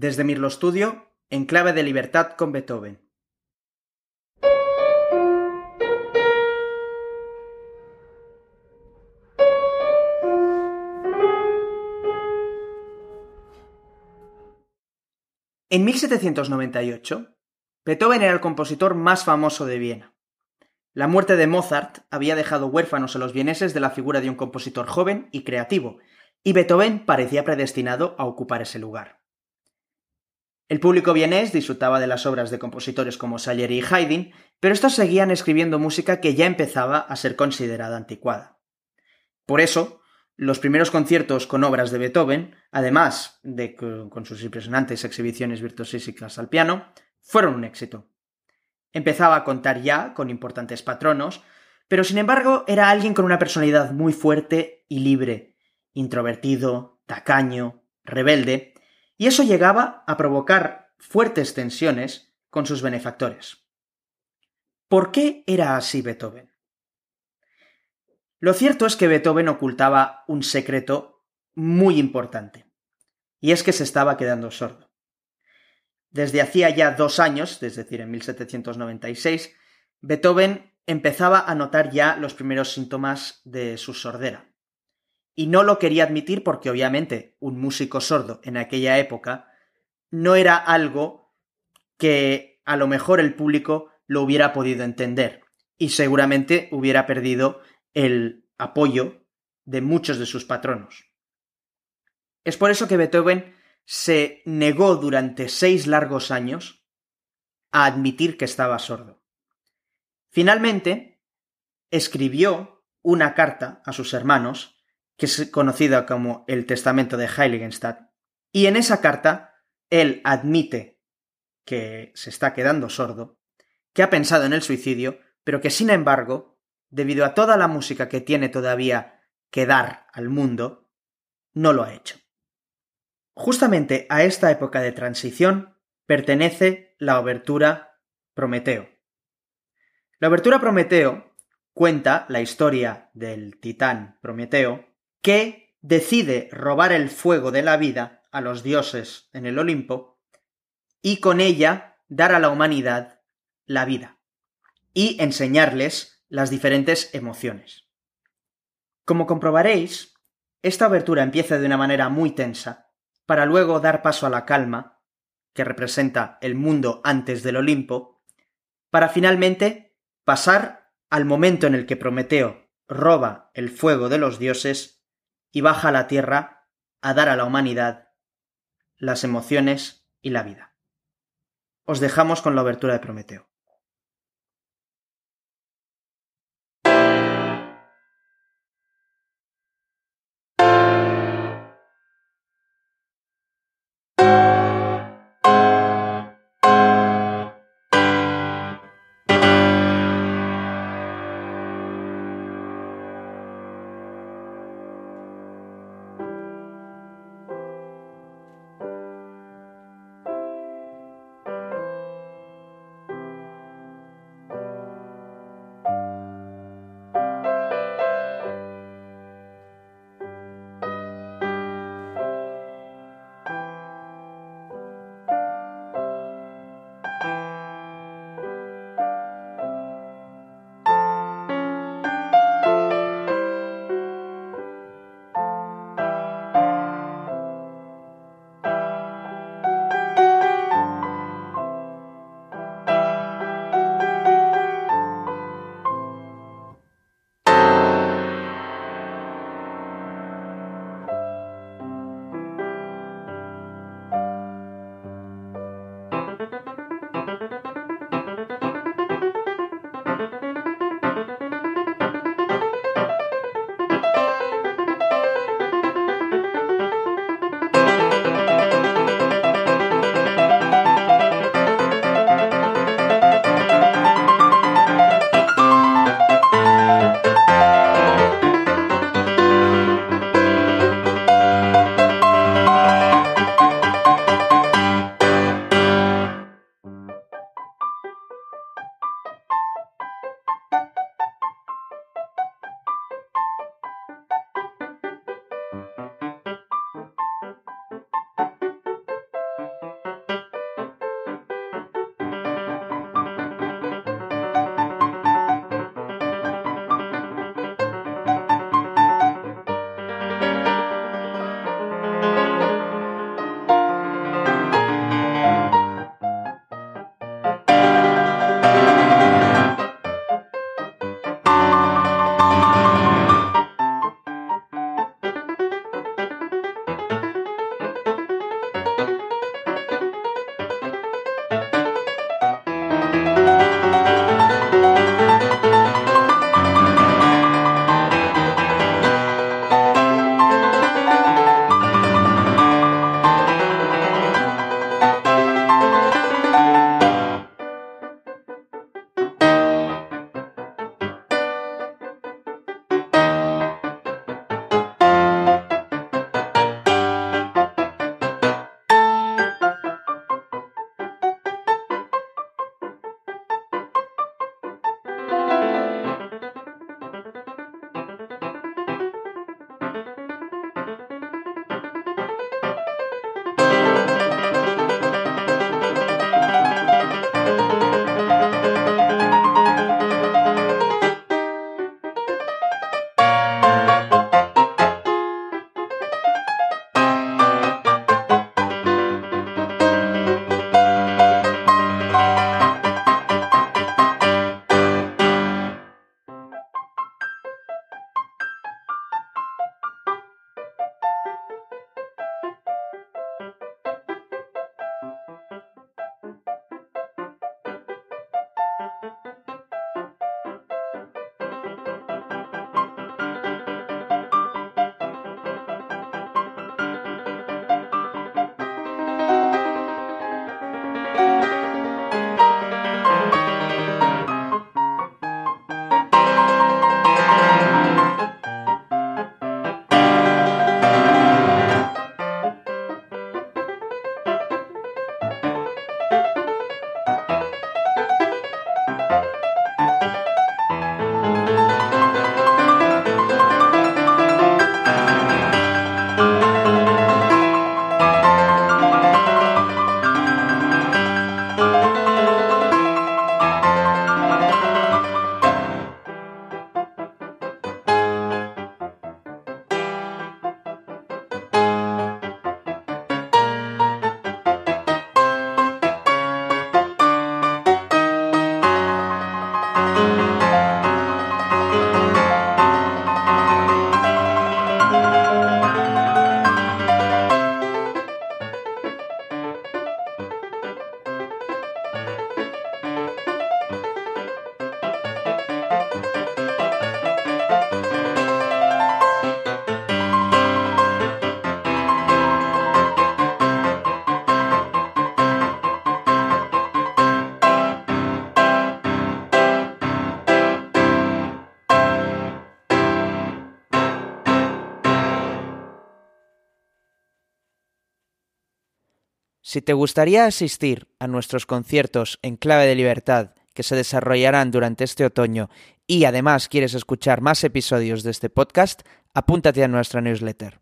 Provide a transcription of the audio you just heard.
Desde Mirlo Studio, en clave de libertad con Beethoven. En 1798, Beethoven era el compositor más famoso de Viena. La muerte de Mozart había dejado huérfanos a los vieneses de la figura de un compositor joven y creativo, y Beethoven parecía predestinado a ocupar ese lugar. El público vienés disfrutaba de las obras de compositores como Salieri y Haydn, pero estos seguían escribiendo música que ya empezaba a ser considerada anticuada. Por eso, los primeros conciertos con obras de Beethoven, además de con sus impresionantes exhibiciones virtuosísticas al piano, fueron un éxito. Empezaba a contar ya con importantes patronos, pero sin embargo era alguien con una personalidad muy fuerte y libre, introvertido, tacaño, rebelde, y eso llegaba a provocar fuertes tensiones con sus benefactores. ¿Por qué era así Beethoven? Lo cierto es que Beethoven ocultaba un secreto muy importante, y es que se estaba quedando sordo. Desde hacía ya dos años, es decir, en 1796, Beethoven empezaba a notar ya los primeros síntomas de su sordera. Y no lo quería admitir porque obviamente un músico sordo en aquella época no era algo que a lo mejor el público lo hubiera podido entender y seguramente hubiera perdido el apoyo de muchos de sus patronos. Es por eso que Beethoven se negó durante seis largos años a admitir que estaba sordo. Finalmente, escribió una carta a sus hermanos, que es conocida como el Testamento de Heiligenstadt, y en esa carta él admite que se está quedando sordo, que ha pensado en el suicidio, pero que sin embargo debido a toda la música que tiene todavía que dar al mundo, no lo ha hecho. Justamente a esta época de transición pertenece la obertura Prometeo. La obertura Prometeo cuenta la historia del titán Prometeo que decide robar el fuego de la vida a los dioses en el Olimpo y con ella dar a la humanidad la vida y enseñarles las diferentes emociones. Como comprobaréis, esta abertura empieza de una manera muy tensa, para luego dar paso a la calma, que representa el mundo antes del Olimpo, para finalmente pasar al momento en el que Prometeo roba el fuego de los dioses y baja a la tierra a dar a la humanidad las emociones y la vida. Os dejamos con la abertura de Prometeo. Si te gustaría asistir a nuestros conciertos en clave de libertad que se desarrollarán durante este otoño y además quieres escuchar más episodios de este podcast, apúntate a nuestra newsletter.